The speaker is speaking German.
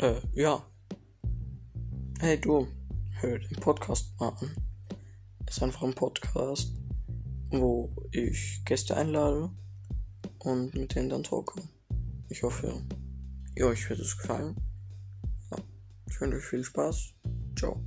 Äh, ja. Hey du, hör den Podcast mal an. Ist einfach ein Podcast, wo ich Gäste einlade und mit denen dann talke. Ich hoffe, ja, euch wird es gefallen. Ja, ich wünsche euch viel Spaß. Ciao.